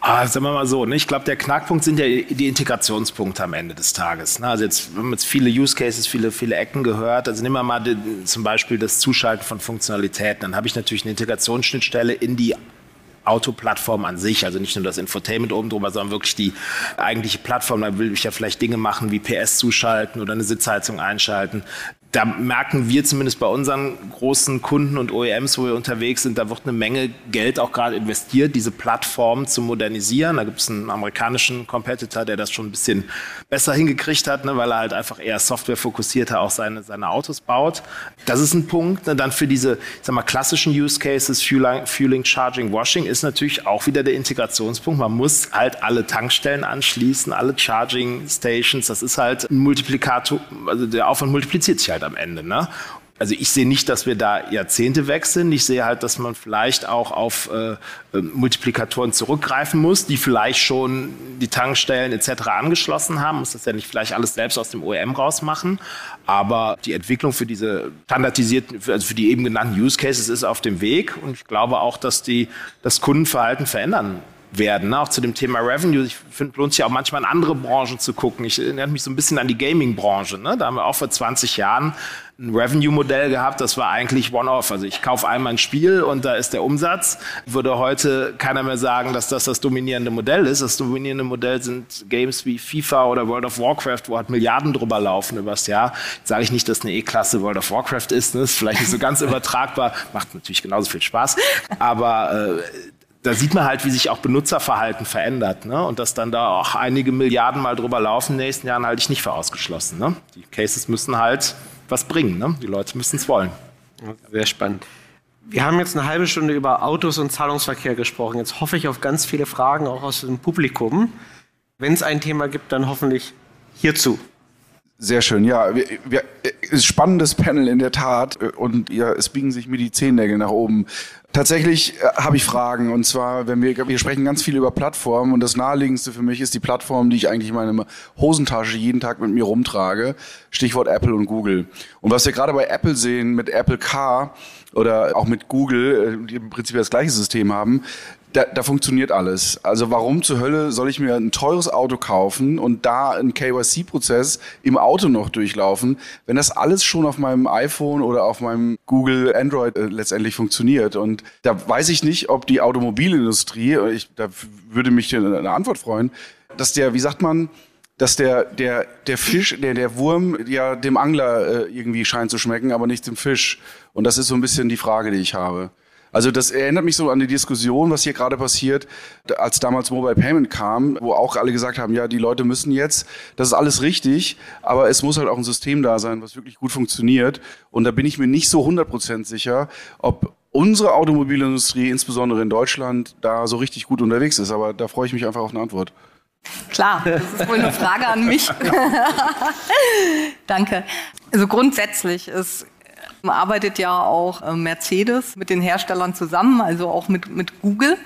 Ah, sagen wir mal so, ne? ich glaube, der Knackpunkt sind ja die Integrationspunkte am Ende des Tages. Ne? Also jetzt wir haben jetzt viele Use Cases, viele, viele Ecken gehört. Also nehmen wir mal die, zum Beispiel das Zuschalten von Funktionalitäten. Dann habe ich natürlich eine Integrationsschnittstelle in die Autoplattform an sich, also nicht nur das Infotainment oben drüber, sondern wirklich die eigentliche Plattform. Da will ich ja vielleicht Dinge machen wie PS zuschalten oder eine Sitzheizung einschalten da merken wir zumindest bei unseren großen Kunden und OEMs, wo wir unterwegs sind, da wird eine Menge Geld auch gerade investiert, diese Plattform zu modernisieren. Da gibt es einen amerikanischen Competitor, der das schon ein bisschen besser hingekriegt hat, ne, weil er halt einfach eher softwarefokussierter auch seine, seine Autos baut. Das ist ein Punkt. Ne, dann für diese, ich sag mal, klassischen Use Cases, Fueling, Fueling, Charging, Washing, ist natürlich auch wieder der Integrationspunkt. Man muss halt alle Tankstellen anschließen, alle Charging Stations. Das ist halt ein Multiplikator, also der Aufwand multipliziert sich halt halt am Ende. Ne? Also ich sehe nicht, dass wir da Jahrzehnte sind. Ich sehe halt, dass man vielleicht auch auf äh, ähm, Multiplikatoren zurückgreifen muss, die vielleicht schon die Tankstellen etc. angeschlossen haben. Muss das ja nicht vielleicht alles selbst aus dem OEM rausmachen. Aber die Entwicklung für diese standardisierten, also für die eben genannten Use Cases ist auf dem Weg. Und ich glaube auch, dass die das Kundenverhalten verändern werden. Ne? Auch zu dem Thema Revenue. Ich finde, lohnt sich auch manchmal in andere Branchen zu gucken. Ich erinnere mich so ein bisschen an die Gaming-Branche. Ne? Da haben wir auch vor 20 Jahren ein Revenue-Modell gehabt, das war eigentlich One-Off. Also ich kaufe einmal ein Spiel und da ist der Umsatz. Würde heute keiner mehr sagen, dass das das dominierende Modell ist. Das dominierende Modell sind Games wie FIFA oder World of Warcraft, wo halt Milliarden drüber laufen übers Jahr. Jetzt sage ich nicht, dass eine E-Klasse World of Warcraft ist. Ne? Ist vielleicht nicht so ganz übertragbar. Macht natürlich genauso viel Spaß. Aber äh, da sieht man halt, wie sich auch Benutzerverhalten verändert. Ne? Und dass dann da auch einige Milliarden mal drüber laufen in den nächsten Jahren, halte ich nicht für ausgeschlossen. Ne? Die Cases müssen halt was bringen. Ne? Die Leute müssen es wollen. Sehr spannend. Wir haben jetzt eine halbe Stunde über Autos und Zahlungsverkehr gesprochen. Jetzt hoffe ich auf ganz viele Fragen auch aus dem Publikum. Wenn es ein Thema gibt, dann hoffentlich hierzu. Sehr schön, ja. Wir, wir, spannendes Panel in der Tat und ja, es biegen sich mir die Zehennägel nach oben. Tatsächlich äh, habe ich Fragen und zwar, wenn wir, wir sprechen ganz viel über Plattformen und das naheliegendste für mich ist die Plattform, die ich eigentlich in meiner Hosentasche jeden Tag mit mir rumtrage. Stichwort Apple und Google. Und was wir gerade bei Apple sehen mit Apple Car oder auch mit Google, äh, die im Prinzip das gleiche System haben, da, da funktioniert alles. Also warum zur Hölle soll ich mir ein teures Auto kaufen und da einen KYC-Prozess im Auto noch durchlaufen, wenn das alles schon auf meinem iPhone oder auf meinem Google Android äh, letztendlich funktioniert? Und da weiß ich nicht, ob die Automobilindustrie, ich, da würde mich eine Antwort freuen, dass der, wie sagt man, dass der, der, der Fisch, der, der Wurm ja dem Angler äh, irgendwie scheint zu schmecken, aber nicht dem Fisch. Und das ist so ein bisschen die Frage, die ich habe. Also das erinnert mich so an die Diskussion, was hier gerade passiert, als damals Mobile Payment kam, wo auch alle gesagt haben, ja, die Leute müssen jetzt, das ist alles richtig, aber es muss halt auch ein System da sein, was wirklich gut funktioniert. Und da bin ich mir nicht so 100% sicher, ob unsere Automobilindustrie, insbesondere in Deutschland, da so richtig gut unterwegs ist. Aber da freue ich mich einfach auf eine Antwort. Klar, das ist wohl eine Frage an mich. Danke. Also grundsätzlich ist arbeitet ja auch äh, Mercedes mit den Herstellern zusammen, also auch mit, mit Google.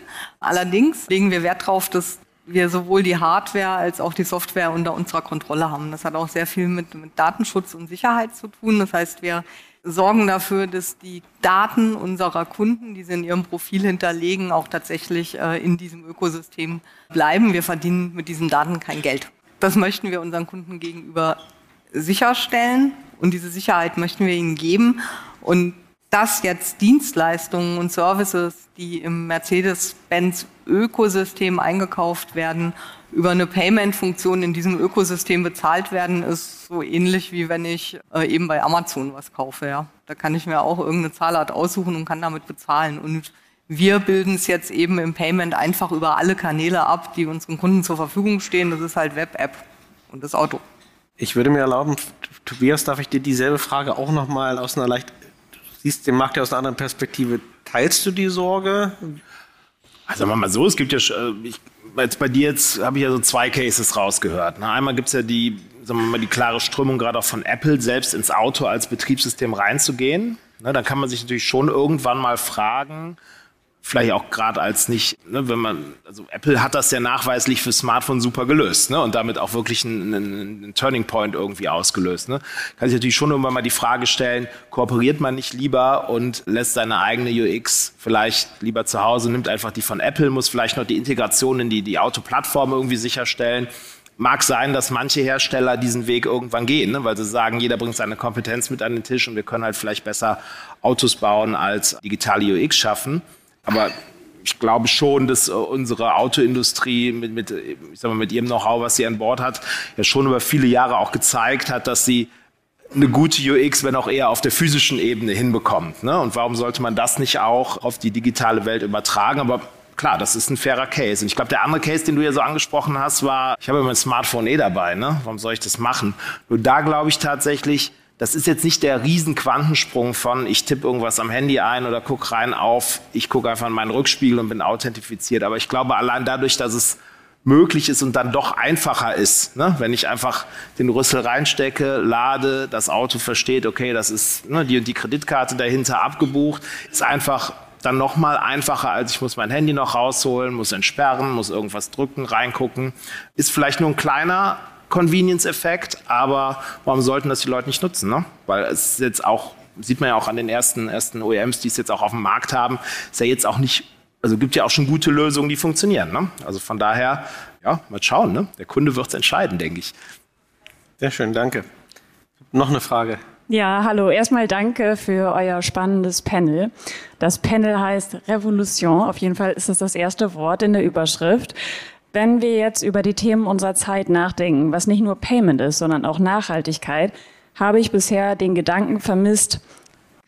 Allerdings legen wir Wert darauf, dass wir sowohl die Hardware als auch die Software unter unserer Kontrolle haben. Das hat auch sehr viel mit, mit Datenschutz und Sicherheit zu tun. Das heißt, wir sorgen dafür, dass die Daten unserer Kunden, die sie in ihrem Profil hinterlegen, auch tatsächlich äh, in diesem Ökosystem bleiben. Wir verdienen mit diesen Daten kein Geld. Das möchten wir unseren Kunden gegenüber sicherstellen und diese Sicherheit möchten wir ihnen geben. Und dass jetzt Dienstleistungen und Services, die im Mercedes-Benz-Ökosystem eingekauft werden, über eine Payment-Funktion in diesem Ökosystem bezahlt werden, ist so ähnlich wie wenn ich äh, eben bei Amazon was kaufe. Ja. Da kann ich mir auch irgendeine Zahlart aussuchen und kann damit bezahlen. Und wir bilden es jetzt eben im Payment einfach über alle Kanäle ab, die unseren Kunden zur Verfügung stehen. Das ist halt Web-App und das Auto. Ich würde mir erlauben, Tobias, darf ich dir dieselbe Frage auch nochmal aus einer leicht, du siehst den Markt ja aus einer anderen Perspektive. Teilst du die Sorge? Also sagen wir mal so, es gibt ja, äh, ich, jetzt bei dir jetzt habe ich ja so zwei Cases rausgehört. Ne? Einmal gibt es ja die, sagen wir mal, die klare Strömung gerade auch von Apple, selbst ins Auto als Betriebssystem reinzugehen. Ne? Da kann man sich natürlich schon irgendwann mal fragen, vielleicht auch gerade als nicht, ne, wenn man, also Apple hat das ja nachweislich für Smartphone super gelöst ne, und damit auch wirklich einen, einen Turning Point irgendwie ausgelöst. Ne. Kann sich natürlich schon irgendwann mal die Frage stellen, kooperiert man nicht lieber und lässt seine eigene UX vielleicht lieber zu Hause, nimmt einfach die von Apple, muss vielleicht noch die Integration in die, die Autoplattform irgendwie sicherstellen. Mag sein, dass manche Hersteller diesen Weg irgendwann gehen, ne, weil sie sagen, jeder bringt seine Kompetenz mit an den Tisch und wir können halt vielleicht besser Autos bauen als digitale UX schaffen. Aber ich glaube schon, dass äh, unsere Autoindustrie mit, mit, ich sag mal, mit ihrem Know-how, was sie an Bord hat, ja schon über viele Jahre auch gezeigt hat, dass sie eine gute UX, wenn auch eher auf der physischen Ebene hinbekommt. Ne? Und warum sollte man das nicht auch auf die digitale Welt übertragen? Aber klar, das ist ein fairer Case. Und ich glaube, der andere Case, den du ja so angesprochen hast, war, ich habe mein Smartphone eh dabei. Ne? Warum soll ich das machen? Nur da glaube ich tatsächlich, das ist jetzt nicht der Riesenquantensprung von, ich tippe irgendwas am Handy ein oder gucke rein auf, ich gucke einfach in meinen Rückspiegel und bin authentifiziert. Aber ich glaube, allein dadurch, dass es möglich ist und dann doch einfacher ist, ne? wenn ich einfach den Rüssel reinstecke, lade, das Auto versteht, okay, das ist ne, die und die Kreditkarte dahinter abgebucht, ist einfach dann noch mal einfacher, als ich muss mein Handy noch rausholen, muss entsperren, muss irgendwas drücken, reingucken. Ist vielleicht nur ein kleiner Convenience-Effekt, aber warum sollten das die Leute nicht nutzen? Ne? Weil es ist jetzt auch, sieht man ja auch an den ersten, ersten OEMs, die es jetzt auch auf dem Markt haben, ist ja jetzt auch nicht, also gibt ja auch schon gute Lösungen, die funktionieren. Ne? Also von daher, ja, mal schauen. Ne? Der Kunde wird es entscheiden, denke ich. Sehr schön, danke. Noch eine Frage. Ja, hallo. Erstmal danke für euer spannendes Panel. Das Panel heißt Revolution. Auf jeden Fall ist es das erste Wort in der Überschrift. Wenn wir jetzt über die Themen unserer Zeit nachdenken, was nicht nur Payment ist, sondern auch Nachhaltigkeit, habe ich bisher den Gedanken vermisst,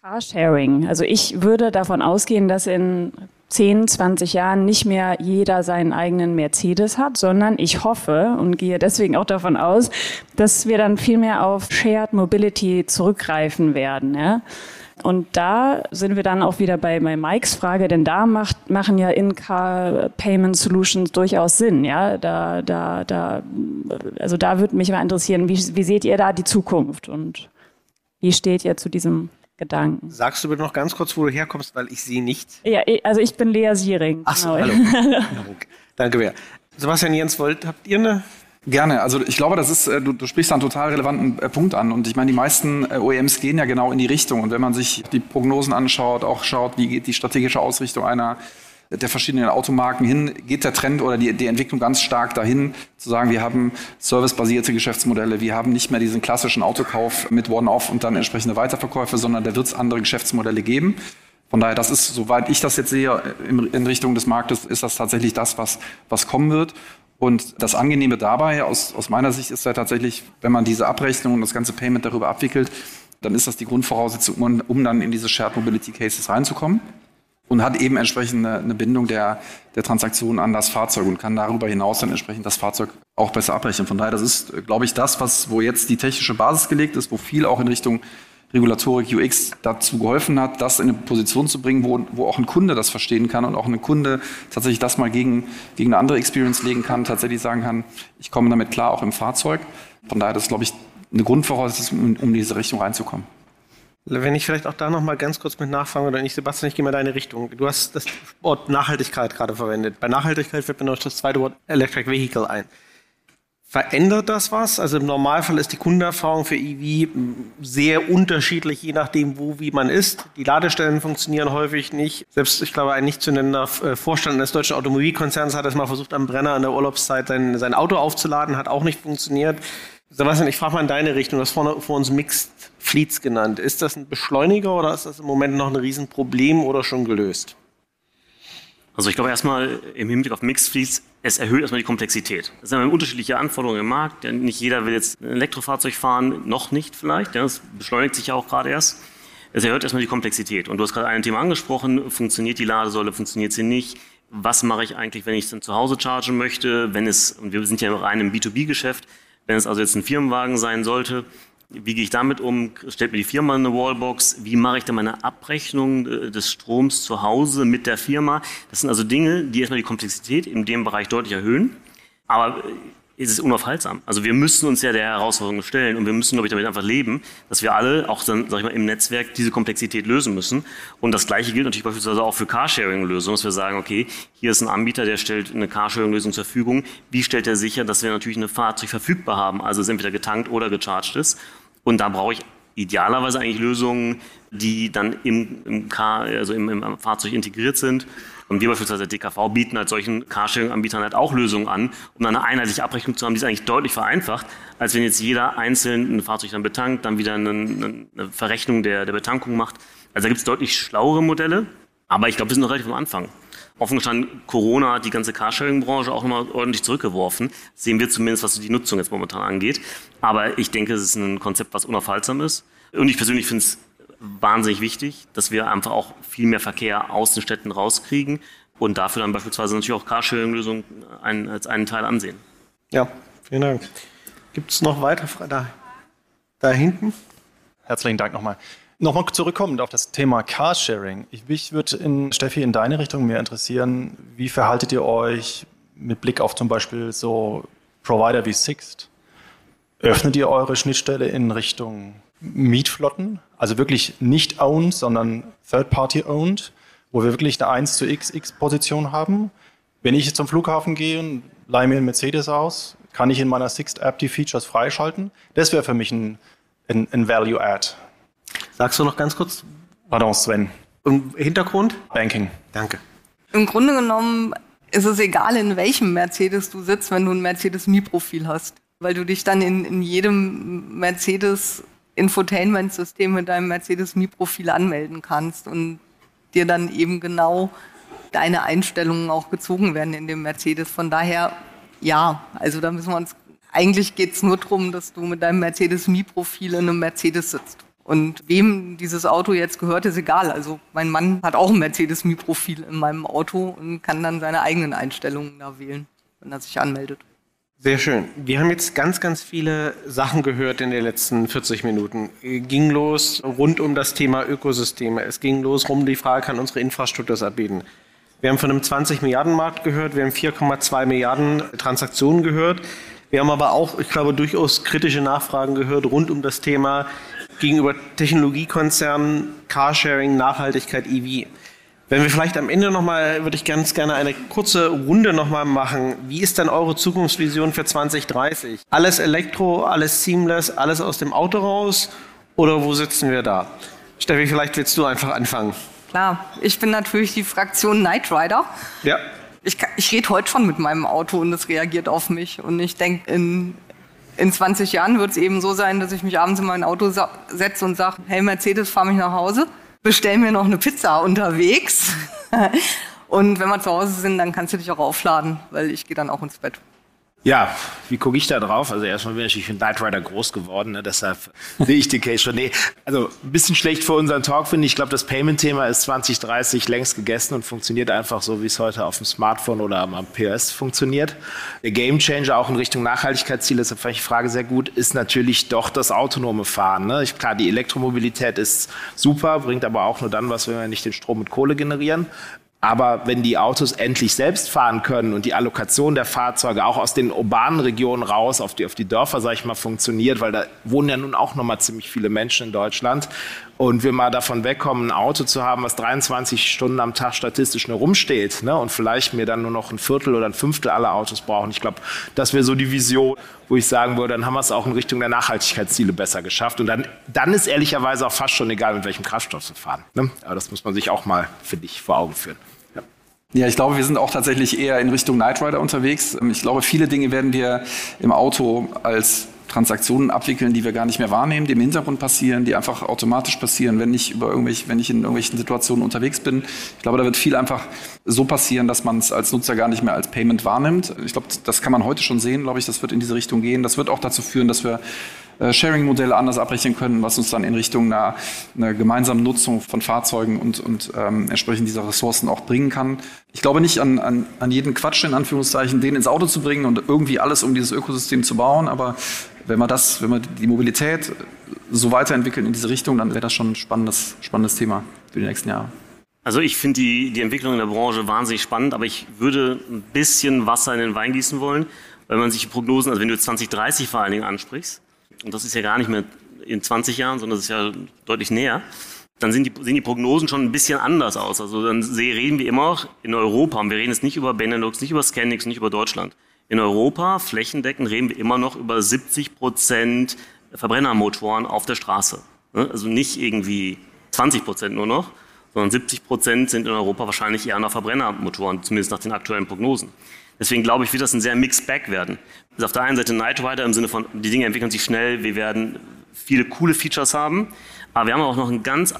Carsharing. Also ich würde davon ausgehen, dass in 10, 20 Jahren nicht mehr jeder seinen eigenen Mercedes hat, sondern ich hoffe und gehe deswegen auch davon aus, dass wir dann viel mehr auf Shared Mobility zurückgreifen werden. Ja? Und da sind wir dann auch wieder bei, bei Mikes Frage, denn da macht, machen ja In-Car Payment Solutions durchaus Sinn. Ja, da, da, da, also da würde mich mal interessieren, wie, wie seht ihr da die Zukunft und wie steht ihr zu diesem Gedanken? Sagst du bitte noch ganz kurz, wo du herkommst, weil ich sehe nicht. Ja, also ich bin Lea Siering. Ach so, genau. hallo. Danke, Bea. Sebastian Jens, wollt, habt ihr eine Gerne. Also ich glaube, das ist, äh, du, du sprichst da einen total relevanten äh, Punkt an. Und ich meine, die meisten äh, OEMs gehen ja genau in die Richtung. Und wenn man sich die Prognosen anschaut, auch schaut, wie geht die strategische Ausrichtung einer der verschiedenen Automarken hin, geht der Trend oder die, die Entwicklung ganz stark dahin, zu sagen, wir haben servicebasierte Geschäftsmodelle, wir haben nicht mehr diesen klassischen Autokauf mit One-Off und dann entsprechende Weiterverkäufe, sondern da wird es andere Geschäftsmodelle geben. Von daher, das ist, soweit ich das jetzt sehe, in Richtung des Marktes, ist das tatsächlich das, was, was kommen wird. Und das Angenehme dabei, aus, aus meiner Sicht, ist ja tatsächlich, wenn man diese Abrechnung und das ganze Payment darüber abwickelt, dann ist das die Grundvoraussetzung, um, um dann in diese Shared Mobility Cases reinzukommen und hat eben entsprechend eine, eine Bindung der, der Transaktion an das Fahrzeug und kann darüber hinaus dann entsprechend das Fahrzeug auch besser abrechnen. Von daher, das ist, glaube ich, das, was, wo jetzt die technische Basis gelegt ist, wo viel auch in Richtung Regulatorik UX dazu geholfen hat, das in eine Position zu bringen, wo, wo auch ein Kunde das verstehen kann und auch ein Kunde tatsächlich das mal gegen, gegen eine andere Experience legen kann, tatsächlich sagen kann, ich komme damit klar, auch im Fahrzeug. Von daher, das ist, glaube ich, eine Grundvoraussetzung, um in diese Richtung reinzukommen. Wenn ich vielleicht auch da noch mal ganz kurz mit nachfragen oder nicht, Sebastian, ich gehe mal deine Richtung. Du hast das Wort Nachhaltigkeit gerade verwendet. Bei Nachhaltigkeit fällt mir noch das zweite Wort Electric Vehicle ein. Verändert das was? Also im Normalfall ist die Kundenerfahrung für EV sehr unterschiedlich, je nachdem, wo wie man ist. Die Ladestellen funktionieren häufig nicht. Selbst, ich glaube, ein nicht zu nennender äh, Vorstand des deutschen Automobilkonzerns hat es mal versucht, am Brenner in der Urlaubszeit sein, sein Auto aufzuladen, hat auch nicht funktioniert. Sebastian, ich frage mal in deine Richtung. Du hast vorne vor uns Mixed Fleets genannt. Ist das ein Beschleuniger oder ist das im Moment noch ein Riesenproblem oder schon gelöst? Also ich glaube erstmal im Hinblick auf Mixed Fleets, es erhöht erstmal die Komplexität. Es sind unterschiedliche Anforderungen im Markt. Nicht jeder will jetzt ein Elektrofahrzeug fahren, noch nicht vielleicht. Das beschleunigt sich ja auch gerade erst. Es erhöht erstmal die Komplexität. Und du hast gerade ein Thema angesprochen, funktioniert die Ladesäule, funktioniert sie nicht? Was mache ich eigentlich, wenn ich es dann zu Hause chargen möchte? Wenn es, und wir sind ja rein im B2B-Geschäft, wenn es also jetzt ein Firmenwagen sein sollte, wie gehe ich damit um? Stellt mir die Firma eine Wallbox? Wie mache ich dann meine Abrechnung äh, des Stroms zu Hause mit der Firma? Das sind also Dinge, die erstmal die Komplexität in dem Bereich deutlich erhöhen. Aber äh, ist es unaufhaltsam. Also wir müssen uns ja der Herausforderung stellen und wir müssen, glaube ich, damit einfach leben, dass wir alle, auch dann, sag ich mal, im Netzwerk diese Komplexität lösen müssen. Und das Gleiche gilt natürlich beispielsweise auch für Carsharing-Lösungen, dass wir sagen, okay, hier ist ein Anbieter, der stellt eine Carsharing-Lösung zur Verfügung. Wie stellt er sicher, dass wir natürlich eine Fahrzeug verfügbar haben, also es entweder getankt oder gecharged ist? Und da brauche ich idealerweise eigentlich Lösungen, die dann im, im, Car, also im, im Fahrzeug integriert sind. Und wir beispielsweise DKV bieten als solchen Carsharing-Anbietern halt auch Lösungen an, um dann eine einheitliche Abrechnung zu haben, die ist eigentlich deutlich vereinfacht, als wenn jetzt jeder einzeln ein Fahrzeug dann betankt, dann wieder eine, eine Verrechnung der, der Betankung macht. Also da gibt es deutlich schlauere Modelle, aber ich glaube, wir sind noch relativ am Anfang. Offen gestanden, Corona hat die ganze Carsharing-Branche auch nochmal ordentlich zurückgeworfen. Das sehen wir zumindest, was die Nutzung jetzt momentan angeht. Aber ich denke, es ist ein Konzept, was unaufhaltsam ist. Und ich persönlich finde es wahnsinnig wichtig, dass wir einfach auch viel mehr Verkehr aus den Städten rauskriegen und dafür dann beispielsweise natürlich auch Carsharing-Lösungen als einen Teil ansehen. Ja, vielen Dank. Gibt es noch weitere Fragen? Da, da hinten? Herzlichen Dank nochmal. Nochmal zurückkommend auf das Thema Carsharing. Ich, mich würde in, Steffi, in deine Richtung mehr interessieren, wie verhaltet ihr euch mit Blick auf zum Beispiel so Provider wie Sixt? Öffnet ihr eure Schnittstelle in Richtung Mietflotten, also wirklich nicht owned, sondern Third-Party owned, wo wir wirklich eine 1 zu XX-Position haben. Wenn ich jetzt zum Flughafen gehe und leihe mir einen Mercedes aus, kann ich in meiner Sixt-App die Features freischalten. Das wäre für mich ein, ein, ein Value-Add. Sagst du noch ganz kurz? Pardon, Sven. Und Hintergrund? Banking. Danke. Im Grunde genommen ist es egal, in welchem Mercedes du sitzt, wenn du ein Mercedes-Mi-Profil hast. Weil du dich dann in, in jedem Mercedes Infotainment-System mit deinem Mercedes Mi-Profil anmelden kannst und dir dann eben genau deine Einstellungen auch gezogen werden in dem Mercedes. Von daher, ja, also da müssen wir uns, eigentlich geht es nur darum, dass du mit deinem Mercedes Mi-Profil in einem Mercedes sitzt. Und wem dieses Auto jetzt gehört, ist egal. Also mein Mann hat auch ein Mercedes Mi-Profil in meinem Auto und kann dann seine eigenen Einstellungen da wählen, wenn er sich anmeldet. Sehr schön. Wir haben jetzt ganz, ganz viele Sachen gehört in den letzten 40 Minuten. Ging los rund um das Thema Ökosysteme. Es ging los um die Frage, kann unsere Infrastruktur das abbieten? Wir haben von einem 20 Milliarden Markt gehört, wir haben 4,2 Milliarden Transaktionen gehört. Wir haben aber auch, ich glaube, durchaus kritische Nachfragen gehört rund um das Thema gegenüber Technologiekonzernen, Carsharing, Nachhaltigkeit, EV. Wenn wir vielleicht am Ende nochmal, würde ich ganz gerne eine kurze Runde nochmal machen. Wie ist denn eure Zukunftsvision für 2030? Alles Elektro, alles Seamless, alles aus dem Auto raus? Oder wo sitzen wir da? Steffi, vielleicht willst du einfach anfangen. Klar, ich bin natürlich die Fraktion Knight Rider. Ja. Ich, ich rede heute schon mit meinem Auto und es reagiert auf mich. Und ich denke, in, in 20 Jahren wird es eben so sein, dass ich mich abends in mein Auto setze und sage, hey Mercedes, fahr mich nach Hause bestell mir noch eine Pizza unterwegs. Und wenn wir zu Hause sind, dann kannst du dich auch aufladen, weil ich gehe dann auch ins Bett. Ja, wie gucke ich da drauf? Also erstmal bin ich natürlich für Knight Rider groß geworden, ne? deshalb sehe ich die Case schon. Nee, also ein bisschen schlecht für unseren Talk finde ich. Ich glaube, das Payment-Thema ist 2030 längst gegessen und funktioniert einfach so, wie es heute auf dem Smartphone oder am POS funktioniert. Der Game Changer auch in Richtung Nachhaltigkeitsziele, deshalb fand ich die Frage sehr gut, ist natürlich doch das autonome Fahren. Ne? Ich, klar, die Elektromobilität ist super, bringt aber auch nur dann was, wenn wir nicht den Strom mit Kohle generieren. Aber wenn die Autos endlich selbst fahren können und die Allokation der Fahrzeuge auch aus den urbanen Regionen raus auf die, auf die Dörfer, sage ich mal, funktioniert, weil da wohnen ja nun auch noch mal ziemlich viele Menschen in Deutschland und wir mal davon wegkommen, ein Auto zu haben, was 23 Stunden am Tag statistisch nur rumsteht ne, und vielleicht mir dann nur noch ein Viertel oder ein Fünftel aller Autos brauchen. Ich glaube, das wäre so die Vision, wo ich sagen würde, dann haben wir es auch in Richtung der Nachhaltigkeitsziele besser geschafft. Und dann, dann ist ehrlicherweise auch fast schon egal, mit welchem Kraftstoff wir fahren. Ne? Aber das muss man sich auch mal, für dich vor Augen führen. Ja. Ich glaube, wir sind auch tatsächlich eher in Richtung Night Rider unterwegs. Ich glaube, viele Dinge werden wir im Auto als Transaktionen abwickeln, die wir gar nicht mehr wahrnehmen, die im Hintergrund passieren, die einfach automatisch passieren, wenn ich, über irgendwelche, wenn ich in irgendwelchen Situationen unterwegs bin. Ich glaube, da wird viel einfach so passieren, dass man es als Nutzer gar nicht mehr als Payment wahrnimmt. Ich glaube, das kann man heute schon sehen, glaube ich, das wird in diese Richtung gehen. Das wird auch dazu führen, dass wir äh, Sharing-Modelle anders abrechnen können, was uns dann in Richtung einer, einer gemeinsamen Nutzung von Fahrzeugen und, und ähm, entsprechend dieser Ressourcen auch bringen kann. Ich glaube nicht an, an, an jeden Quatsch, in Anführungszeichen, den ins Auto zu bringen und irgendwie alles um dieses Ökosystem zu bauen, aber wenn wir das, wenn wir die Mobilität so weiterentwickeln in diese Richtung, dann wäre das schon ein spannendes, spannendes Thema für die nächsten Jahre. Also ich finde die, die Entwicklung in der Branche wahnsinnig spannend, aber ich würde ein bisschen Wasser in den Wein gießen wollen, weil man sich die Prognosen, also wenn du jetzt 2030 vor allen Dingen ansprichst, und das ist ja gar nicht mehr in 20 Jahren, sondern das ist ja deutlich näher, dann sind die, sehen die Prognosen schon ein bisschen anders aus. Also dann reden wir immer noch in Europa, und wir reden jetzt nicht über Benelux, nicht über Scandix, nicht über Deutschland. In Europa, flächendeckend, reden wir immer noch über 70 Prozent Verbrennermotoren auf der Straße. Ne? Also nicht irgendwie 20 Prozent nur noch, sondern 70 Prozent sind in Europa wahrscheinlich eher noch Verbrennermotoren, zumindest nach den aktuellen Prognosen. Deswegen glaube ich, wird das ein sehr Mixed Bag werden. Also auf der einen Seite Night Rider im Sinne von, die Dinge entwickeln sich schnell, wir werden viele coole Features haben, aber wir haben auch noch einen ganz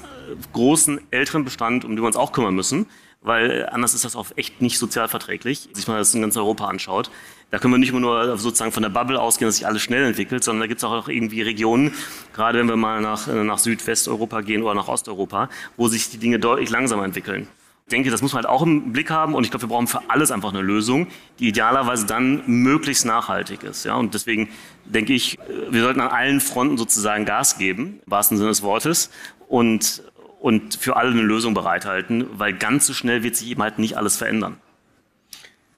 großen älteren Bestand, um den wir uns auch kümmern müssen, weil anders ist das auch echt nicht sozial verträglich, sich mal das in ganz Europa anschaut. Da können wir nicht nur sozusagen von der Bubble ausgehen, dass sich alles schnell entwickelt, sondern da gibt es auch irgendwie Regionen, gerade wenn wir mal nach, nach Südwesteuropa gehen oder nach Osteuropa, wo sich die Dinge deutlich langsamer entwickeln. Ich denke, das muss man halt auch im Blick haben und ich glaube, wir brauchen für alles einfach eine Lösung, die idealerweise dann möglichst nachhaltig ist. Ja? Und deswegen denke ich, wir sollten an allen Fronten sozusagen Gas geben, im wahrsten Sinne des Wortes, und, und für alle eine Lösung bereithalten, weil ganz so schnell wird sich eben halt nicht alles verändern.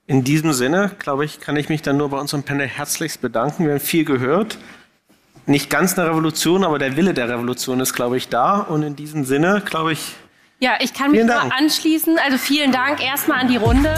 In diesem Sinne, glaube ich, kann ich mich dann nur bei unserem Panel herzlichst bedanken. Wir haben viel gehört. Nicht ganz eine Revolution, aber der Wille der Revolution ist, glaube ich, da. Und in diesem Sinne, glaube ich. Ja, ich kann mich nur anschließen. Also vielen Dank erstmal an die Runde.